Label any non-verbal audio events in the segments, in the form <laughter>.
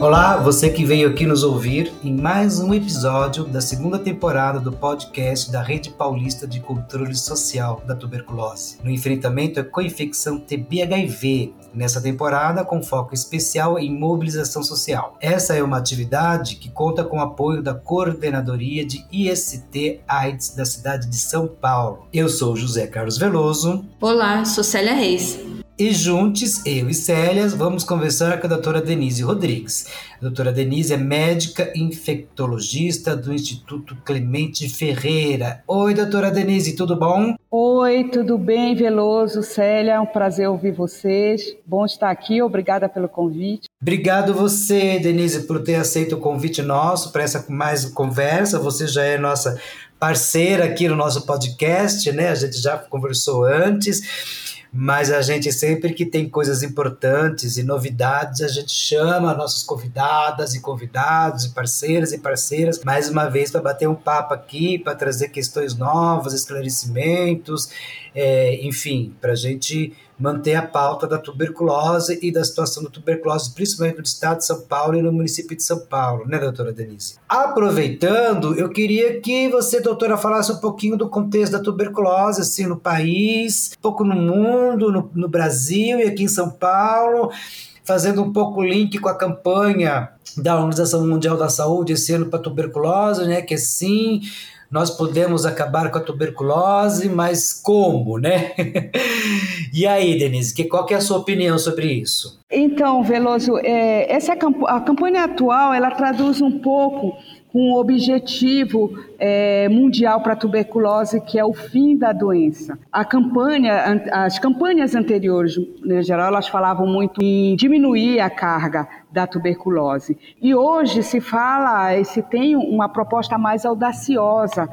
Olá, você que veio aqui nos ouvir em mais um episódio da segunda temporada do podcast da Rede Paulista de Controle Social da Tuberculose, no enfrentamento à coinfecção TB-HIV, nessa temporada com foco especial em mobilização social. Essa é uma atividade que conta com o apoio da Coordenadoria de IST AIDS da cidade de São Paulo. Eu sou José Carlos Veloso. Olá, sou Célia Reis. E juntos, eu e Célia, vamos conversar com a doutora Denise Rodrigues. A doutora Denise é médica infectologista do Instituto Clemente Ferreira. Oi, doutora Denise, tudo bom? Oi, tudo bem, Veloso, Célia, é um prazer ouvir vocês. Bom estar aqui, obrigada pelo convite. Obrigado você, Denise, por ter aceito o convite nosso para essa mais conversa. Você já é nossa parceira aqui no nosso podcast, né? A gente já conversou antes mas a gente sempre que tem coisas importantes e novidades, a gente chama nossas convidadas e convidados e parceiras e parceiras mais uma vez para bater um papo aqui, para trazer questões novas, esclarecimentos, é, enfim, para a gente manter a pauta da tuberculose e da situação da tuberculose, principalmente no estado de São Paulo e no município de São Paulo, né, doutora Denise? Aproveitando, eu queria que você, doutora, falasse um pouquinho do contexto da tuberculose, assim, no país, um pouco no mundo, no, no Brasil e aqui em São Paulo, fazendo um pouco link com a campanha da Organização Mundial da Saúde esse ano para tuberculose, né, que é sim nós podemos acabar com a tuberculose, mas como, né? <laughs> e aí, Denise, que, qual que é a sua opinião sobre isso? Então, Veloso, é, essa a campanha atual, ela traduz um pouco com o objetivo é, mundial para a tuberculose, que é o fim da doença. A campanha, as campanhas anteriores, em geral, elas falavam muito em diminuir a carga da tuberculose. E hoje se fala, se tem uma proposta mais audaciosa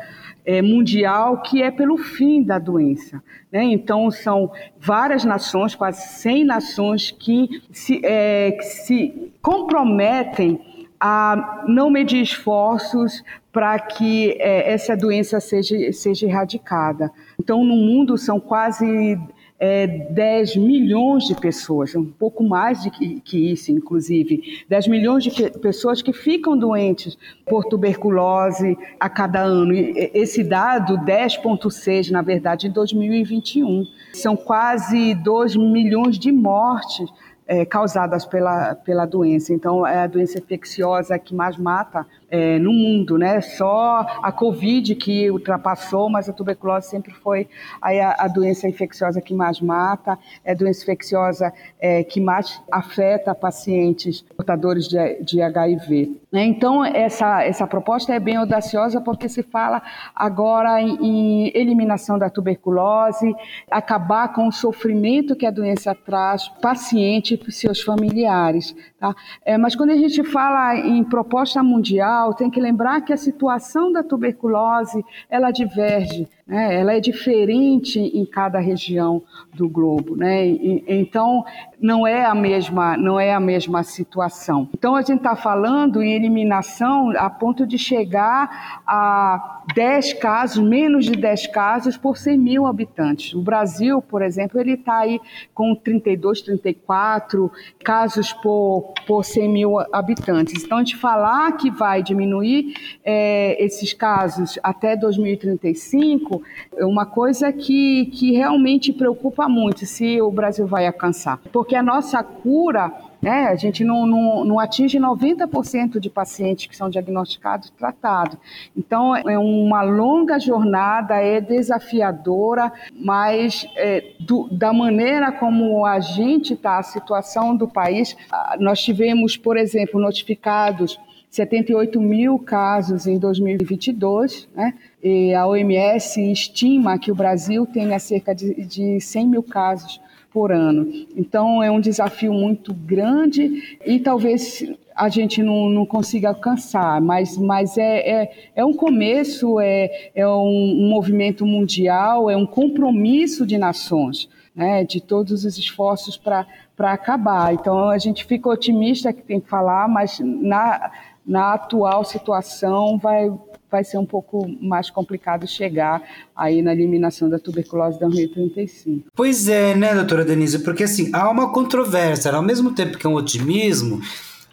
é, mundial, que é pelo fim da doença. Né? Então, são várias nações, quase 100 nações, que se, é, que se comprometem a não medir esforços para que é, essa doença seja, seja erradicada. Então, no mundo são quase é, 10 milhões de pessoas, um pouco mais de que, que isso, inclusive, 10 milhões de pessoas que ficam doentes por tuberculose a cada ano. E esse dado, 10,6, na verdade, em 2021, são quase 2 milhões de mortes é, causadas pela, pela doença. Então, é a doença infecciosa que mais mata é, no mundo, né? Só a Covid que ultrapassou, mas a tuberculose sempre foi a, a doença infecciosa que mais mata, é a doença infecciosa é, que mais afeta pacientes portadores de, de HIV. Né? Então, essa, essa proposta é bem audaciosa porque se fala agora em, em eliminação da tuberculose, acabar com o sofrimento que a doença traz paciente e seus familiares. Tá? É, mas quando a gente fala em proposta mundial, tem que lembrar que a situação da tuberculose ela diverge né? ela é diferente em cada região do globo, né? E, então não é a mesma, não é a mesma situação. Então a gente está falando em eliminação a ponto de chegar a 10 casos, menos de 10 casos por 100 mil habitantes. O Brasil, por exemplo, ele está aí com 32, 34 casos por, por 100 mil habitantes. Então a gente falar que vai diminuir é, esses casos até 2035 é uma coisa que, que realmente preocupa muito se o Brasil vai alcançar. Porque a nossa cura né? A gente não, não, não, atinge 90% de pacientes que são diagnosticados tratados. Então, é uma longa jornada, é desafiadora, mas é, do, da maneira como a gente está, a situação do país, nós tivemos, por exemplo, notificados 78 mil casos em 2022, né? E a OMS estima que o Brasil tenha cerca de, de 100 mil casos por ano. Então, é um desafio muito grande e talvez a gente não, não consiga alcançar, mas, mas é, é, é um começo, é, é um, movimento mundial, é um compromisso de nações. Né, de todos os esforços para acabar. Então, a gente fica otimista que tem que falar, mas na, na atual situação vai, vai ser um pouco mais complicado chegar aí na eliminação da tuberculose da 2035. Pois é, né, doutora Denise? Porque assim, há uma controvérsia. Ao mesmo tempo que é um otimismo,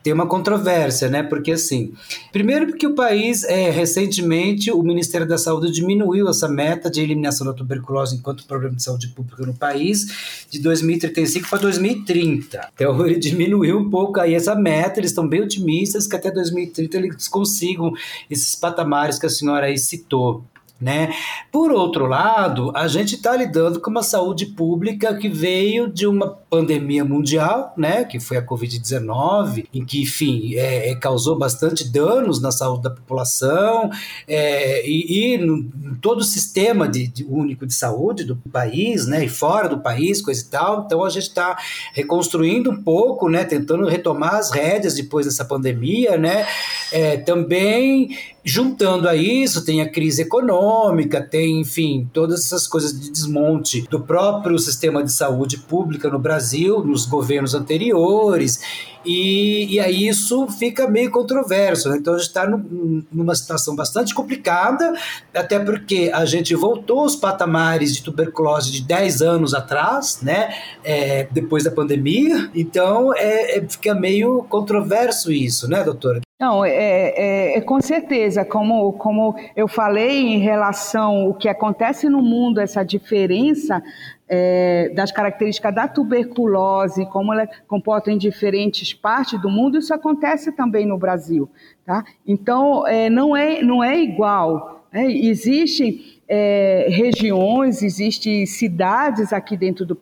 tem uma controvérsia, né? Porque assim, primeiro porque o país, é, recentemente, o Ministério da Saúde diminuiu essa meta de eliminação da tuberculose enquanto problema de saúde pública no país de 2035 para 2030. Então <laughs> ele diminuiu um pouco aí essa meta, eles estão bem otimistas que até 2030 eles consigam esses patamares que a senhora aí citou. Né? Por outro lado, a gente está lidando com uma saúde pública que veio de uma pandemia mundial, né, que foi a Covid-19, em que, enfim, é, é, causou bastante danos na saúde da população é, e, e no, todo o sistema de, de, único de saúde do país, né, e fora do país, coisa e tal. Então a gente está reconstruindo um pouco, né, tentando retomar as rédeas depois dessa pandemia, né, é, também Juntando a isso, tem a crise econômica, tem, enfim, todas essas coisas de desmonte do próprio sistema de saúde pública no Brasil, nos governos anteriores, e, e aí isso fica meio controverso. Né? Então a gente está numa situação bastante complicada, até porque a gente voltou aos patamares de tuberculose de 10 anos atrás, né? É, depois da pandemia, então é, é, fica meio controverso isso, né, doutora? Não, é, é, é, com certeza, como, como eu falei em relação ao que acontece no mundo, essa diferença é, das características da tuberculose, como ela comporta em diferentes partes do mundo, isso acontece também no Brasil. Tá? Então, é, não, é, não é igual. Né? Existem é, regiões, existem cidades aqui dentro do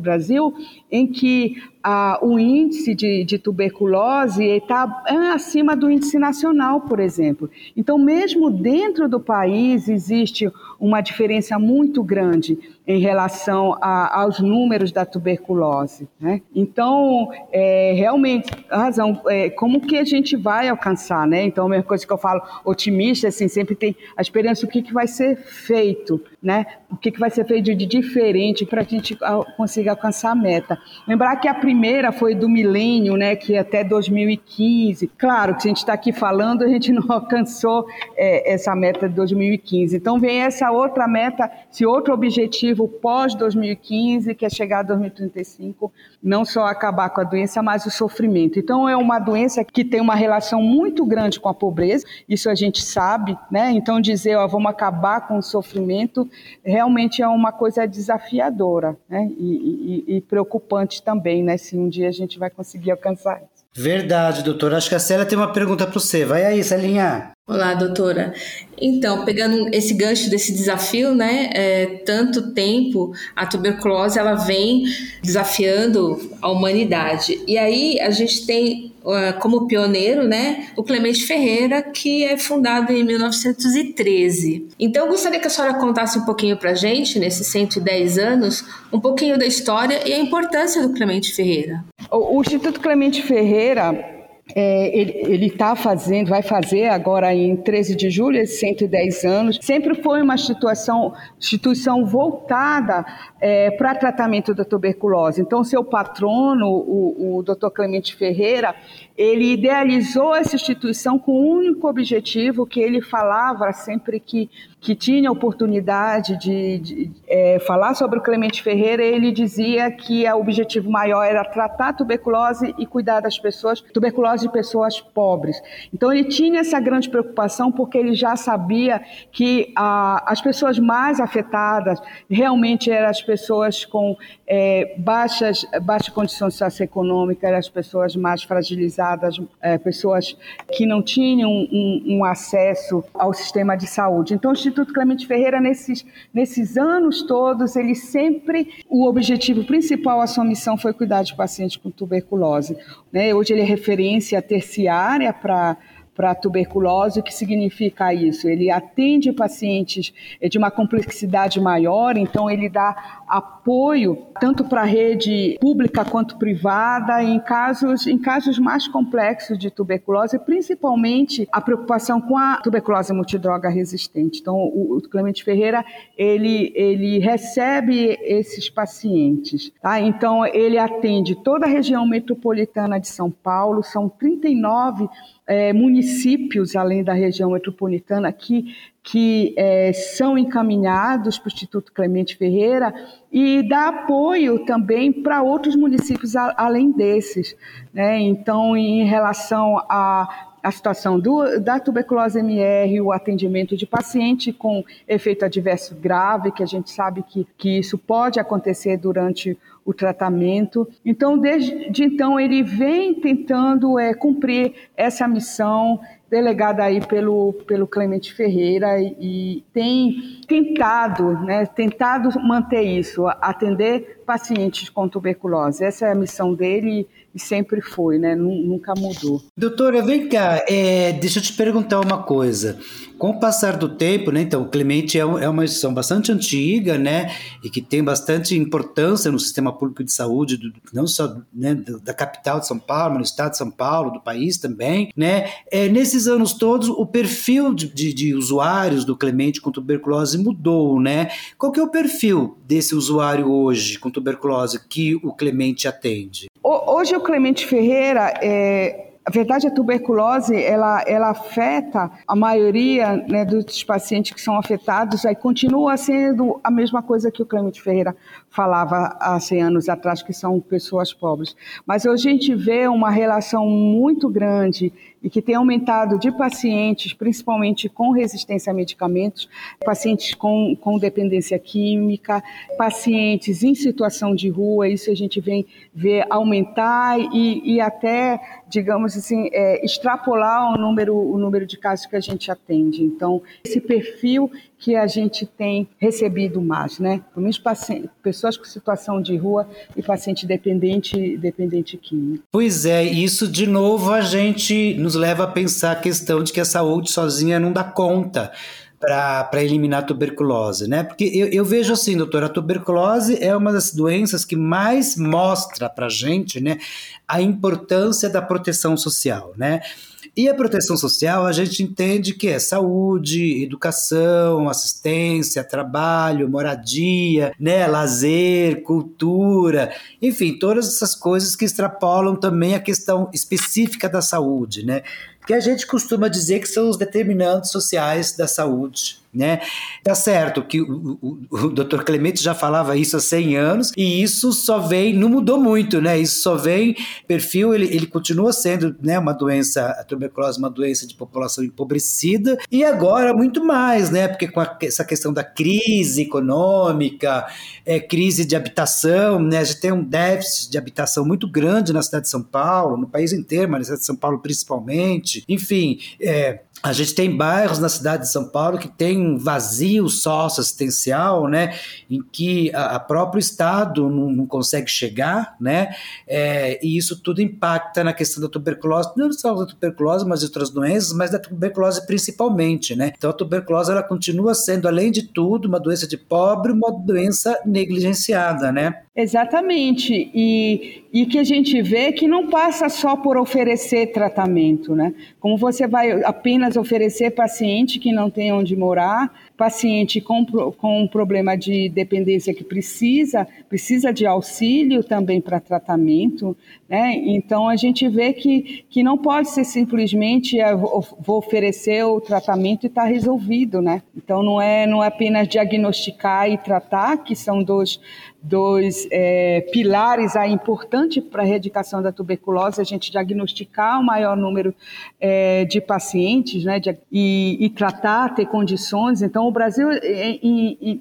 Brasil em que a, o índice de, de tuberculose está é acima do índice nacional, por exemplo. Então, mesmo dentro do país, existe uma diferença muito grande em relação a, aos números da tuberculose. Né? Então, é, realmente, razão, é, como que a gente vai alcançar? Né? Então, a mesma coisa que eu falo, otimista, assim, sempre tem a esperança do que, que vai ser feito, né? o que, que vai ser feito de diferente para a gente conseguir alcançar a meta. Lembrar que a primeira foi do milênio, né, que até 2015. Claro que a gente está aqui falando, a gente <laughs> não alcançou é, essa meta de 2015. Então vem essa outra meta, esse outro objetivo pós 2015, que é chegar a 2035, não só acabar com a doença, mas o sofrimento. Então é uma doença que tem uma relação muito grande com a pobreza, isso a gente sabe, né? Então dizer, ó, vamos acabar com o sofrimento, realmente é uma coisa desafiadora, né? E, e, e preocupante também, né? Se um dia a gente vai conseguir alcançar isso. Verdade, doutora. Acho que a Célia tem uma pergunta para você. Vai aí, Celinha. Olá, doutora. Então, pegando esse gancho desse desafio, né, é, tanto tempo a tuberculose ela vem desafiando a humanidade. E aí a gente tem como pioneiro, né, o Clemente Ferreira, que é fundado em 1913. Então, eu gostaria que a senhora contasse um pouquinho para gente, nesses 110 anos, um pouquinho da história e a importância do Clemente Ferreira. O Instituto Clemente Ferreira é, ele está fazendo, vai fazer agora em 13 de julho, 110 anos. Sempre foi uma instituição, instituição voltada é, para tratamento da tuberculose. Então, seu patrono, o, o Dr. Clemente Ferreira, ele idealizou essa instituição com o único objetivo que ele falava sempre que, que tinha oportunidade de, de é, falar sobre o Clemente Ferreira, ele dizia que o objetivo maior era tratar a tuberculose e cuidar das pessoas, tuberculose de pessoas pobres. Então ele tinha essa grande preocupação porque ele já sabia que a, as pessoas mais afetadas realmente eram as pessoas com é, baixas, baixa condição socioeconômica, as pessoas mais fragilizadas é, pessoas que não tinham um, um, acesso ao sistema de saúde. Então, o Instituto Clemente Ferreira, nesses, nesses anos todos, ele sempre, o objetivo principal, a sua missão foi cuidar de pacientes com tuberculose. Né? Hoje ele é referência terciária para para tuberculose. O que significa isso? Ele atende pacientes de uma complexidade maior, então ele dá apoio tanto para a rede pública quanto privada em casos, em casos mais complexos de tuberculose, principalmente a preocupação com a tuberculose multidroga resistente. Então, o Clemente Ferreira ele, ele recebe esses pacientes. Tá? Então, ele atende toda a região metropolitana de São Paulo, são 39 é, municípios além da região metropolitana que, que é, são encaminhados para o Instituto Clemente Ferreira e dá apoio também para outros municípios a, além desses. Né? Então, em relação a a situação do, da tuberculose MR, o atendimento de paciente com efeito adverso grave, que a gente sabe que, que isso pode acontecer durante o tratamento. Então, desde então, ele vem tentando é, cumprir essa missão delegada aí pelo, pelo Clemente Ferreira e, e tem tentado, né, tentado manter isso, atender pacientes com tuberculose. Essa é a missão dele e sempre foi, né? Nunca mudou. Doutora, vem cá, é, deixa eu te perguntar uma coisa. Com o passar do tempo, né? Então, Clemente é, é uma instituição bastante antiga, né? E que tem bastante importância no sistema público de saúde, do, não só né, da capital de São Paulo, mas no estado de São Paulo, do país também, né? É, nesses anos todos, o perfil de, de, de usuários do Clemente com tuberculose mudou, né? Qual que é o perfil desse usuário hoje com tuberculose que o Clemente atende? Hoje o Clemente Ferreira é, a verdade, a tuberculose, ela, ela afeta a maioria né, dos pacientes que são afetados, aí continua sendo a mesma coisa que o Clemente Ferreira falava há 100 anos atrás, que são pessoas pobres. Mas hoje a gente vê uma relação muito grande e que tem aumentado de pacientes, principalmente com resistência a medicamentos, pacientes com, com dependência química, pacientes em situação de rua, isso a gente vem ver aumentar e, e até, digamos assim, é, extrapolar o número, o número de casos que a gente atende. Então, esse perfil que a gente tem recebido mais, né? Pelo menos pessoas com situação de rua e paciente dependente, dependente químico. Pois é, isso de novo a gente nos leva a pensar a questão de que a saúde sozinha não dá conta para eliminar a tuberculose, né? Porque eu, eu, vejo assim, doutora, a tuberculose é uma das doenças que mais mostra para gente, né, a importância da proteção social, né? E a proteção social a gente entende que é saúde, educação, assistência, trabalho, moradia, né, lazer, cultura, enfim, todas essas coisas que extrapolam também a questão específica da saúde, né? Que a gente costuma dizer que são os determinantes sociais da saúde né? Tá certo que o, o, o Dr. Clemente já falava isso há 100 anos e isso só vem, não mudou muito, né? Isso só vem, perfil, ele, ele continua sendo, né, uma doença, a tuberculose uma doença de população empobrecida e agora muito mais, né? Porque com a, essa questão da crise econômica, é, crise de habitação, né? A gente tem um déficit de habitação muito grande na cidade de São Paulo, no país inteiro, mas na cidade de São Paulo principalmente. Enfim, é, a gente tem bairros na cidade de São Paulo que tem um vazio socioassistencial, né, em que a, a próprio Estado não, não, consegue chegar, né, é, e isso tudo impacta na questão da tuberculose, não só da tuberculose, mas de outras doenças, mas da tuberculose principalmente, né. Então a tuberculose ela continua sendo, além de tudo, uma doença de pobre, uma doença negligenciada, né. Exatamente, e, e que a gente vê que não passa só por oferecer tratamento, né? Como você vai apenas oferecer paciente que não tem onde morar, paciente com, com um problema de dependência que precisa, precisa de auxílio também para tratamento, né? Então a gente vê que, que não pode ser simplesmente é, vou oferecer o tratamento e está resolvido, né? Então não é, não é apenas diagnosticar e tratar, que são dois, dois é, pilares aí importantes para a erradicação da tuberculose, a gente diagnosticar o maior número é, de pacientes, né? De, e, e tratar, ter condições. Então o Brasil,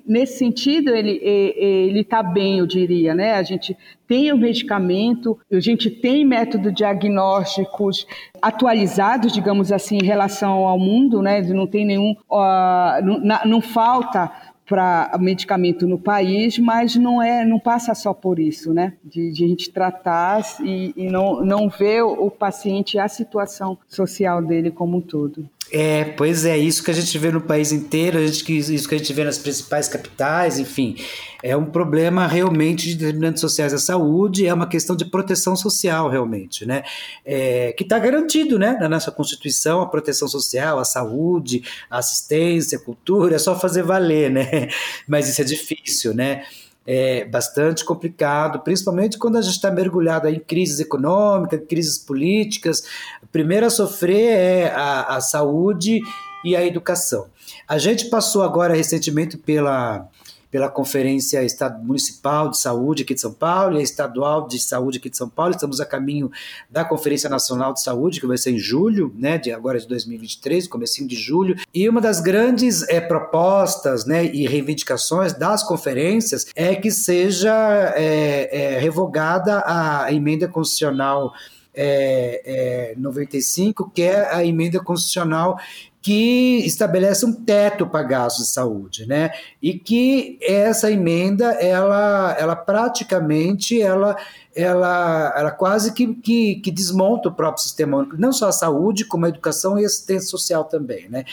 nesse sentido, ele ele está bem, eu diria, né? A gente tem o medicamento, a gente tem métodos diagnósticos atualizados, digamos assim, em relação ao mundo, né? Não tem nenhum, uh, não, não falta para medicamento no país, mas não é, não passa só por isso, né? De, de a gente tratar e, e, não, não ver o paciente a situação social dele como um todo. É, pois é, isso que a gente vê no país inteiro, a gente, isso que a gente vê nas principais capitais, enfim, é um problema realmente de determinantes sociais da saúde, é uma questão de proteção social, realmente, né? É, que está garantido, né, na nossa Constituição, a proteção social, a saúde, a assistência, a cultura, é só fazer valer, né? <laughs> Mas isso é difícil, né? É bastante complicado, principalmente quando a gente está mergulhado em crises econômicas, crises políticas. A primeira a sofrer é a, a saúde e a educação. A gente passou agora recentemente pela pela Conferência Municipal de Saúde aqui de São Paulo e a Estadual de Saúde aqui de São Paulo. Estamos a caminho da Conferência Nacional de Saúde, que vai ser em julho, né, de agora de 2023, comecinho de julho. E uma das grandes é, propostas né, e reivindicações das conferências é que seja é, é, revogada a emenda constitucional é, é, 95, que é a emenda constitucional que estabelece um teto para gastos de saúde, né? E que essa emenda, ela, ela praticamente, ela, ela, ela quase que, que, que desmonta o próprio sistema não só a saúde, como a educação e a assistência social também, né?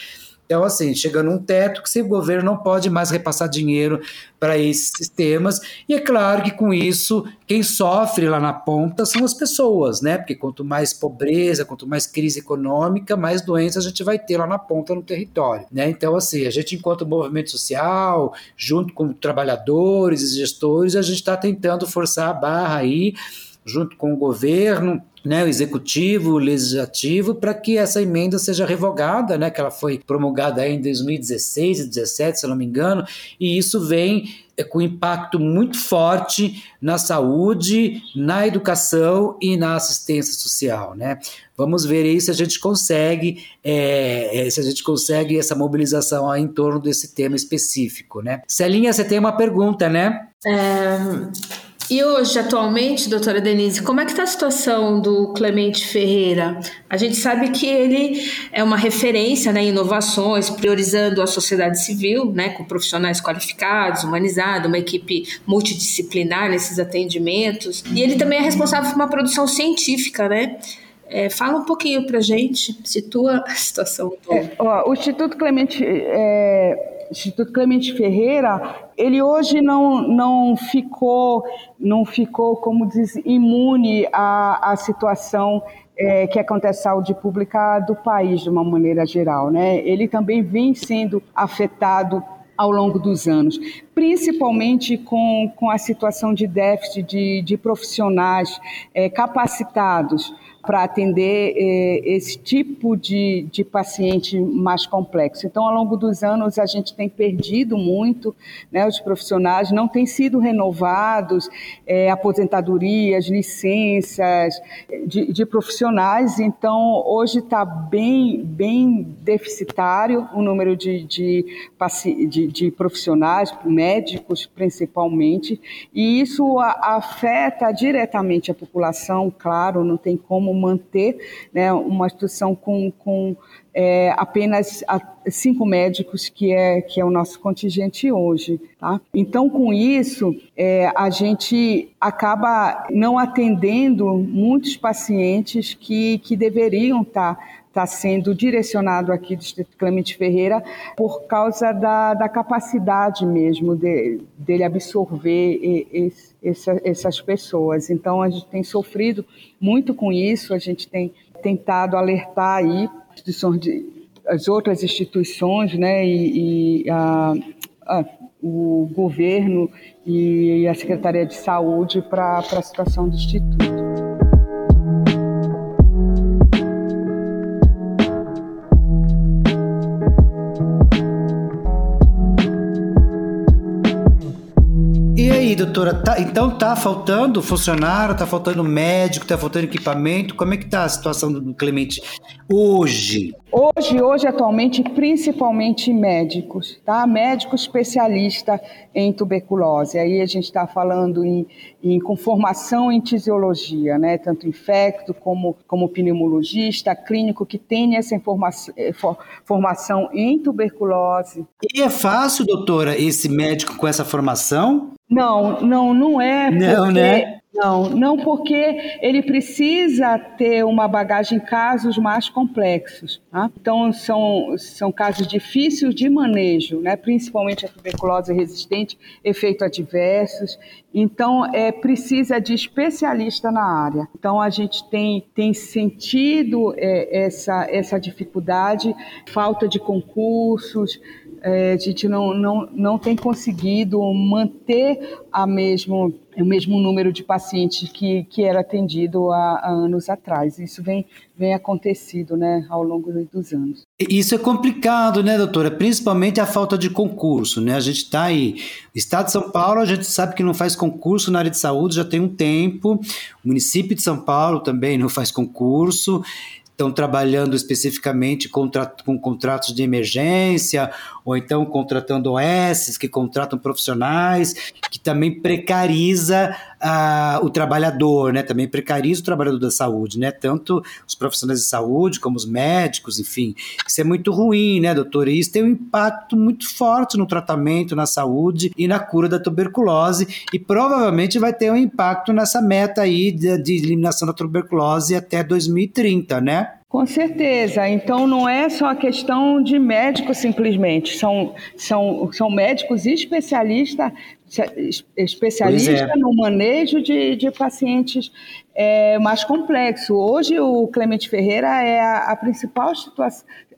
Então, assim, chegando um teto que o governo não pode mais repassar dinheiro para esses sistemas. E é claro que com isso, quem sofre lá na ponta são as pessoas, né? Porque quanto mais pobreza, quanto mais crise econômica, mais doenças a gente vai ter lá na ponta no território, né? Então, assim, a gente, enquanto movimento social, junto com trabalhadores e gestores, a gente está tentando forçar a barra aí, junto com o governo, né, o executivo, o legislativo, para que essa emenda seja revogada, né, que ela foi promulgada em 2016 e 2017, se não me engano, e isso vem é, com impacto muito forte na saúde, na educação e na assistência social, né? Vamos ver aí se a gente consegue, é, é se a gente consegue essa mobilização em torno desse tema específico, né? Celinha, você tem uma pergunta, né? É... E hoje, atualmente, doutora Denise, como é que está a situação do Clemente Ferreira? A gente sabe que ele é uma referência né, em inovações, priorizando a sociedade civil, né, com profissionais qualificados, humanizados, uma equipe multidisciplinar nesses atendimentos. E ele também é responsável por uma produção científica, né? É, fala um pouquinho para gente, situa a situação. É, ó, o Instituto Clemente é, Instituto Clemente Ferreira, ele hoje não, não ficou, não ficou, como diz, imune à, à situação é, que acontece a saúde pública do país de uma maneira geral, né? Ele também vem sendo afetado ao longo dos anos, principalmente com, com a situação de déficit de, de profissionais é, capacitados para atender eh, esse tipo de, de paciente mais complexo. Então, ao longo dos anos, a gente tem perdido muito, né, os profissionais não têm sido renovados, eh, aposentadorias, licenças de, de profissionais, então hoje está bem, bem deficitário o número de, de, de, de profissionais, médicos principalmente, e isso afeta diretamente a população, claro, não tem como manter né, uma instituição com, com é, apenas cinco médicos, que é, que é o nosso contingente hoje. Tá? Então, com isso, é, a gente acaba não atendendo muitos pacientes que, que deveriam estar está sendo direcionado aqui do Instituto Clemente Ferreira por causa da, da capacidade mesmo de, dele absorver essa, essas pessoas. Então, a gente tem sofrido muito com isso, a gente tem tentado alertar aí as outras instituições, né, e, e a, a, o governo e a Secretaria de Saúde para a situação do Instituto. Doutora, tá, então tá faltando funcionário, tá faltando médico, tá faltando equipamento. Como é que tá a situação do Clemente hoje? Hoje, hoje atualmente, principalmente médicos, tá? Médico especialista em tuberculose. Aí a gente está falando em, em com formação em tisiologia, né? Tanto infecto como como pneumologista, clínico que tem essa informação, eh, formação em tuberculose. E é fácil, doutora, esse médico com essa formação? Não, não, não é. Não, né? Não, não porque ele precisa ter uma bagagem em casos mais complexos. Tá? Então, são, são casos difíceis de manejo, né? principalmente a tuberculose resistente, efeitos adversos. Então, é, precisa de especialista na área. Então, a gente tem, tem sentido é, essa, essa dificuldade, falta de concursos, é, a gente não, não, não tem conseguido manter a mesmo, o mesmo número de pacientes que, que era atendido há, há anos atrás. Isso vem, vem acontecido né, ao longo dos anos. Isso é complicado, né, doutora? Principalmente a falta de concurso, né? A gente está aí. Estado de São Paulo, a gente sabe que não faz concurso na área de saúde já tem um tempo. O município de São Paulo também não faz concurso estão trabalhando especificamente com contratos de emergência, ou então contratando OS, que contratam profissionais, que também precariza uh, o trabalhador, né? Também precariza o trabalhador da saúde, né? Tanto os profissionais de saúde como os médicos, enfim. Isso é muito ruim, né, doutor? E isso tem um impacto muito forte no tratamento, na saúde e na cura da tuberculose, e provavelmente vai ter um impacto nessa meta aí de, de eliminação da tuberculose até 2030, né? Com certeza. Então não é só a questão de médico simplesmente. São, são, são médicos especialistas especialista é. no manejo de, de pacientes é, mais complexo. Hoje o Clemente Ferreira é a, a principal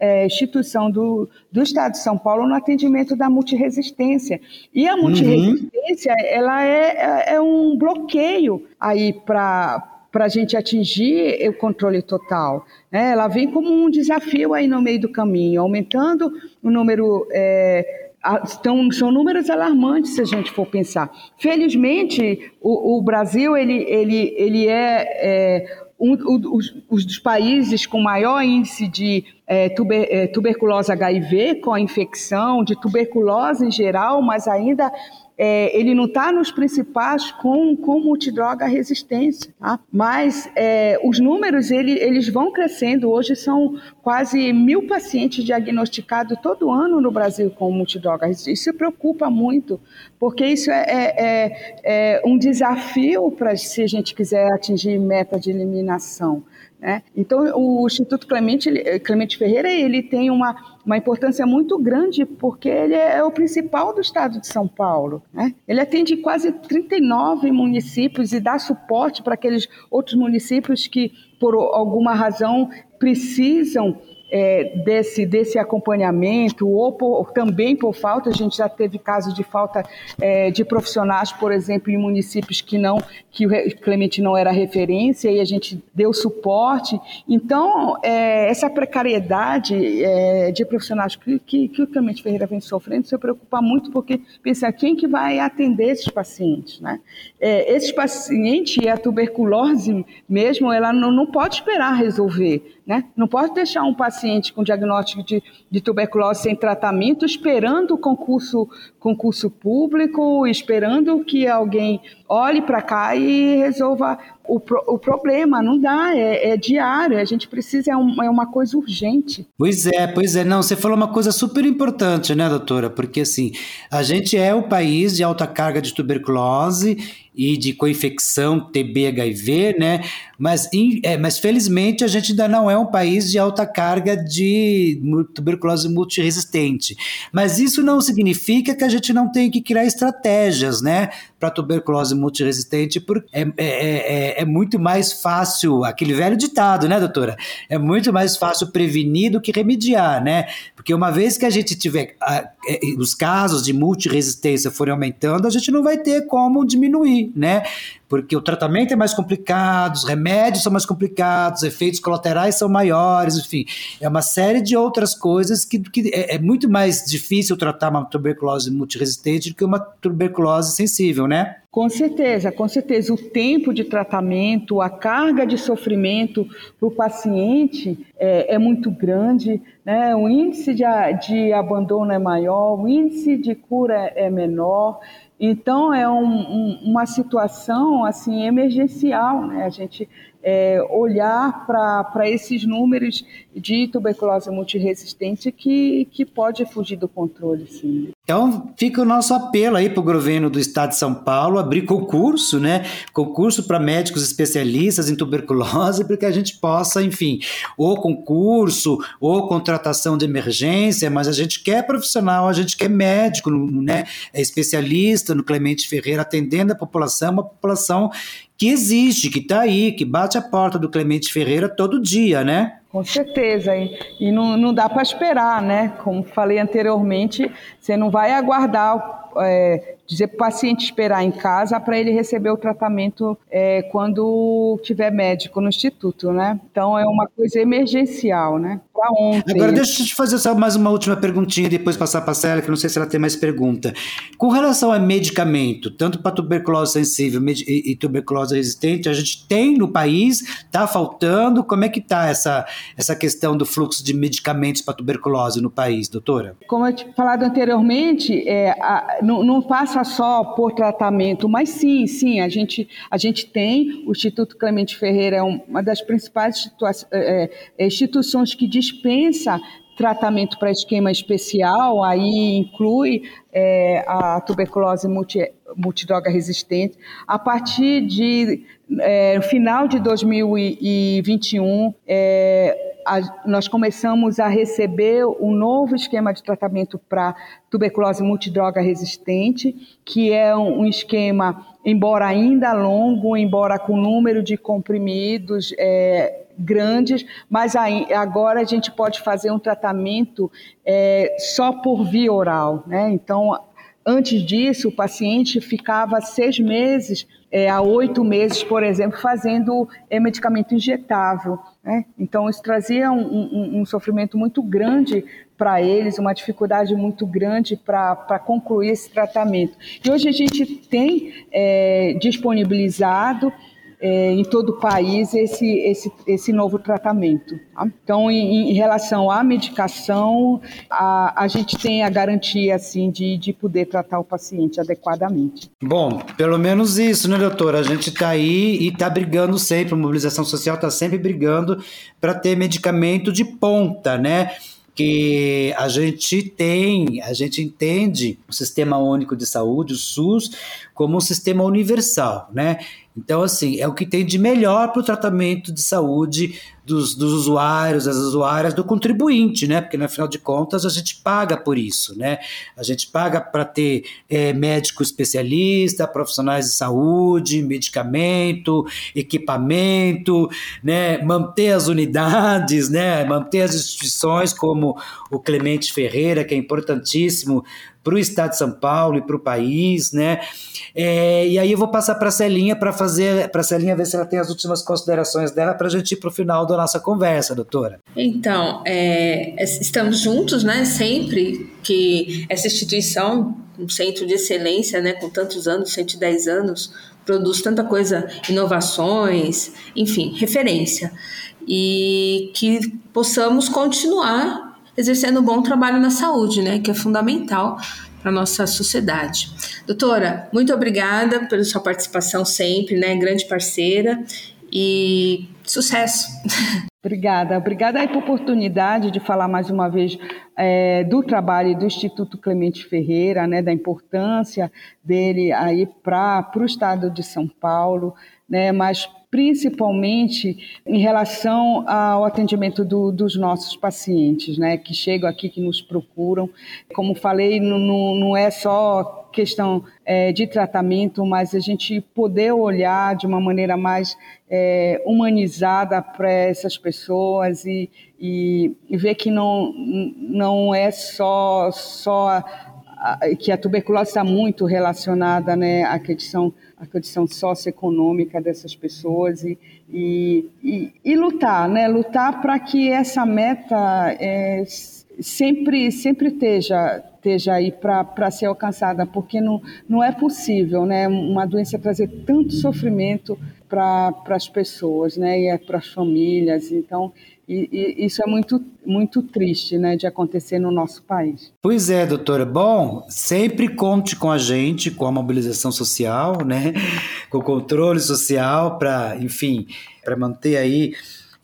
é, instituição do, do Estado de São Paulo no atendimento da multiresistência. E a uhum. multiresistência uhum. ela é, é, é um bloqueio aí para para a gente atingir o controle total. Né? Ela vem como um desafio aí no meio do caminho, aumentando o número. É, Estão, são números alarmantes se a gente for pensar. Felizmente, o, o Brasil ele, ele, ele é, é um, os, os, dos países com maior índice de é, tuber, é, tuberculose HIV, com a infecção, de tuberculose em geral, mas ainda é, ele não está nos principais com, com multidroga resistência, tá? mas é, os números ele, eles vão crescendo. Hoje são quase mil pacientes diagnosticados todo ano no Brasil com multidroga resistência. Isso preocupa muito, porque isso é, é, é, é um desafio para se a gente quiser atingir meta de eliminação. Né? Então, o Instituto Clemente, Clemente Ferreira ele tem uma, uma importância muito grande porque ele é o principal do estado de São Paulo. Né? Ele atende quase 39 municípios e dá suporte para aqueles outros municípios que, por alguma razão, precisam é, desse, desse acompanhamento, ou por, também por falta, a gente já teve casos de falta é, de profissionais, por exemplo, em municípios que não, que o Clemente não era referência e a gente deu suporte. Então, é, essa precariedade é, de profissionais que, que, que, o Clemente Ferreira vem sofrendo, isso preocupa muito, porque pensa quem que vai atender esses pacientes, né? É, esses pacientes a tuberculose mesmo, ela não, não pode esperar resolver, né? Não pode deixar um paciente com diagnóstico de, de tuberculose sem tratamento esperando o concurso, concurso público, esperando que alguém olhe para cá e resolva o, pro, o problema. Não dá, é, é, diário, a gente precisa, é, um, é uma coisa urgente. Pois é, pois é. Não, você falou uma coisa super importante, né, doutora? Porque assim, a gente é o país de alta carga de tuberculose e de coinfecção TB HIV, né? Mas, é, mas felizmente a gente ainda não é um país de alta carga de tuberculose multiresistente. Mas isso não significa que a gente não tem que criar estratégias, né? Para tuberculose multiresistente, porque é, é, é, é, muito mais fácil, aquele velho ditado, né, doutora? É muito mais fácil prevenir do que remediar, né? Porque uma vez que a gente tiver a, é, os casos de multiresistência forem aumentando, a gente não vai ter como diminuir, né? Porque o tratamento é mais complicado, os remédios são mais complicados, os efeitos colaterais são maiores, enfim, é uma série de outras coisas que, que é, é, muito mais difícil tratar uma tuberculose multiresistente do que uma tuberculose sensível, né? Com certeza, com certeza. O tempo de tratamento, a carga de sofrimento para o paciente é, é, muito grande, né? o índice de, de abandono é maior, o índice de cura é menor. Então é um, um, uma situação assim emergencial, né? A gente é, olhar para esses números de tuberculose multiresistente que, que pode fugir do controle, sim. Então fica o nosso apelo aí para o governo do Estado de São Paulo abrir concurso, né? Concurso para médicos especialistas em tuberculose, para que a gente possa, enfim, ou concurso, ou contratação de emergência, mas a gente quer profissional, a gente quer médico, né? É especialista no Clemente Ferreira atendendo a população, uma população que existe, que está aí, que bate a porta do Clemente Ferreira todo dia, né? Com certeza, e, e não, não dá para esperar, né? Como falei anteriormente, você não vai aguardar é, dizer para o paciente esperar em casa para ele receber o tratamento é, quando tiver médico no instituto, né? Então é uma coisa emergencial, né? Para ontem. Agora deixa eu te fazer só mais uma última perguntinha depois passar para a Célia, que não sei se ela tem mais pergunta. Com relação a medicamento, tanto para tuberculose sensível e, e tuberculose resistente, a gente tem no país, está faltando, como é que está essa, essa questão do fluxo de medicamentos para tuberculose no país, doutora? Como eu tinha falado anteriormente, é, a, não, não passa passa só por tratamento, mas sim, sim, a gente, a gente tem, o Instituto Clemente Ferreira é uma das principais é, é, instituições que dispensa tratamento para esquema especial, aí inclui é, a tuberculose multi, multidroga resistente. A partir de é, final de 2021, é, a, nós começamos a receber um novo esquema de tratamento para tuberculose multidroga resistente, que é um, um, esquema, embora ainda longo, embora com número de comprimidos é, grandes, mas aí, agora a gente pode fazer um tratamento é, só por via oral. Né? Então, Antes disso, o paciente ficava seis meses é, a oito meses, por exemplo, fazendo é, medicamento injetável. Né? Então, isso trazia um, um, um sofrimento muito grande para eles, uma dificuldade muito grande para concluir esse tratamento. E hoje a gente tem é, disponibilizado é, em todo o país esse, esse, esse novo tratamento. Tá? Então, em, em, relação à medicação, a, a gente tem a garantia assim, de, de poder tratar o paciente adequadamente. Bom, pelo menos isso, né, doutora? A gente está aí e está brigando sempre, a mobilização social está sempre brigando para ter medicamento de ponta, né? que a gente tem, a gente entende o Sistema Único de Saúde, o SUS, como um sistema universal, né? Então, assim, é o que tem de melhor para o tratamento de saúde dos, dos, usuários, das usuárias, do contribuinte, né? Porque, no final de contas, a gente paga por isso, né? A gente paga para ter é, médico especialista, profissionais de saúde, medicamento, equipamento, né? Manter as unidades, né? Manter as instituições como o Clemente Ferreira, que é importantíssimo para o estado de São Paulo e para o país, né? É, e aí eu vou passar para a Celinha para fazer, para a Celinha ver se ela tem as últimas considerações dela para a gente ir para o final da nossa conversa, doutora. Então, é, estamos juntos, né? Sempre que essa instituição, um centro de excelência, né, com tantos anos, 110 anos, produz tanta coisa, inovações, enfim, referência. E que possamos continuar exercendo um bom trabalho na saúde, né, que é fundamental para nossa sociedade. Doutora, muito obrigada pela sua participação sempre, né, grande parceira e sucesso. <laughs> Obrigada, obrigada aí pela oportunidade de falar mais uma vez é, do trabalho do Instituto Clemente Ferreira, né, da importância dele aí para o estado de São Paulo, né, mas principalmente em relação ao atendimento do, dos nossos pacientes, né, que chegam aqui, que nos procuram. Como falei, não, não é só questão é, de tratamento, mas a gente poder olhar de uma maneira mais é, humanizada para essas pessoas e, e, ver que não, não é só, só que a tuberculose está muito relacionada né, à questão, à condição socioeconômica dessas pessoas e, e, e, e lutar, né, lutar para que essa meta é, sempre, sempre esteja, esteja aí para ser alcançada, porque não, não é possível né, uma doença trazer tanto sofrimento para as pessoas né, e é para as famílias. Então, e, e, isso é muito, muito triste né, de acontecer no nosso país. Pois é, doutora. Bom, sempre conte com a gente, com a mobilização social, né, com o controle social, para, enfim, para manter aí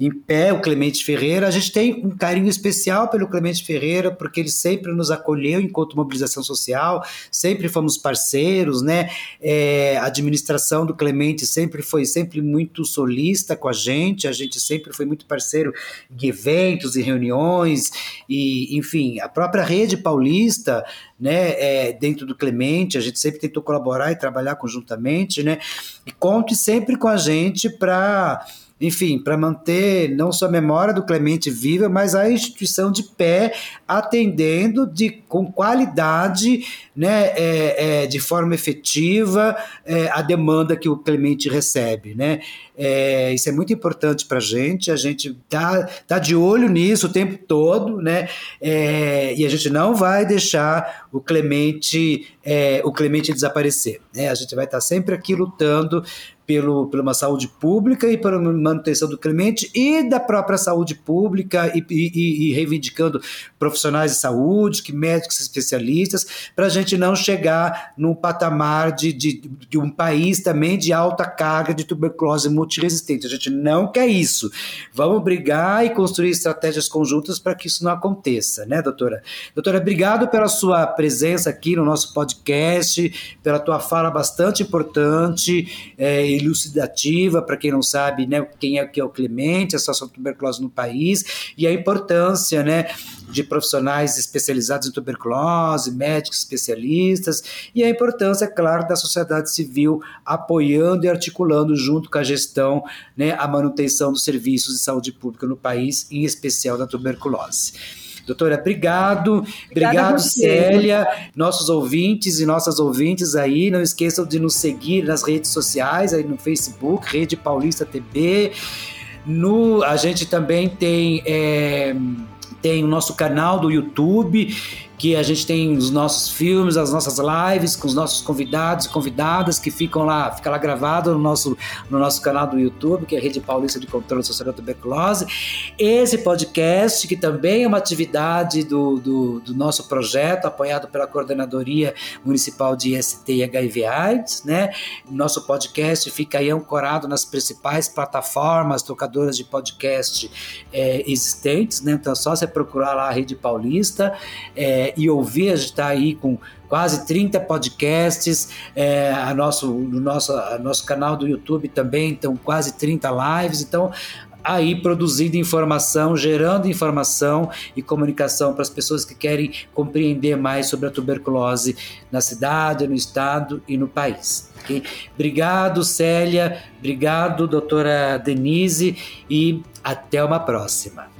em pé o Clemente Ferreira. A gente tem um carinho especial pelo Clemente Ferreira, porque ele sempre nos acolheu enquanto mobilização social, sempre fomos parceiros, né? É, a administração do Clemente sempre foi sempre muito solista com a gente, a gente sempre foi muito parceiro em eventos e reuniões, e enfim, a própria rede paulista, né, é, dentro do Clemente, a gente sempre tentou colaborar e trabalhar conjuntamente, né? E conte sempre com a gente para enfim, para manter não só a memória do Clemente viva, mas a instituição de pé, atendendo de, com qualidade, né, é, é, de forma efetiva, é, a demanda que o Clemente recebe. Né? É, isso é muito importante para a gente, a gente está tá de olho nisso o tempo todo, né? É, e a gente não vai deixar o Clemente, é, o Clemente desaparecer. Né? A gente vai estar tá sempre aqui lutando pelo, por uma saúde pública e pela manutenção do Clemente e da própria saúde pública e, e, e reivindicando profissionais de saúde, que médicos especialistas, para a gente não chegar num patamar de, de, de, um país também de alta carga de tuberculose multiresistente. A gente não quer isso. Vamos brigar e construir estratégias conjuntas para que isso não aconteça, né, doutora? Doutora, obrigado pela sua presença aqui no nosso podcast, pela tua fala bastante importante. É, elucidativa para quem não sabe, né, quem é que é o Clemente, a situação de tuberculose no país e a importância, né, de profissionais especializados em tuberculose, médicos especialistas e a importância, é claro, da sociedade civil apoiando e articulando junto com a gestão, né, a manutenção dos serviços de saúde pública no país, em especial da tuberculose. Doutora, obrigado. Obrigado, Célia. Nossos ouvintes e nossas ouvintes aí, não esqueçam de nos seguir nas redes sociais, aí no Facebook, Rede Paulista TV. No, a gente também tem, é, tem o nosso canal do YouTube que a gente tem os nossos filmes, as nossas lives com os nossos convidados e convidadas que ficam lá, fica lá gravado no nosso, no nosso canal do YouTube, que é Rede Paulista de Controle Social da Tuberculose. Esse podcast, que também é uma atividade do, do, do nosso projeto, apoiado pela Coordenadoria Municipal de IST e HIV AIDS, né? Nosso podcast fica aí ancorado nas principais plataformas tocadoras de podcast é, existentes, né? Então é só você procurar lá a Rede Paulista. E ouvir. A gente está aí com quase 30 podcasts, é, a nosso, no nosso, a nosso canal do YouTube também, então quase 30 lives. Então, aí produzindo informação, gerando informação e comunicação para as pessoas que querem compreender mais sobre a tuberculose na cidade, no estado e no país. Okay? Obrigado, Célia. Obrigado, doutora Denise. E até uma próxima.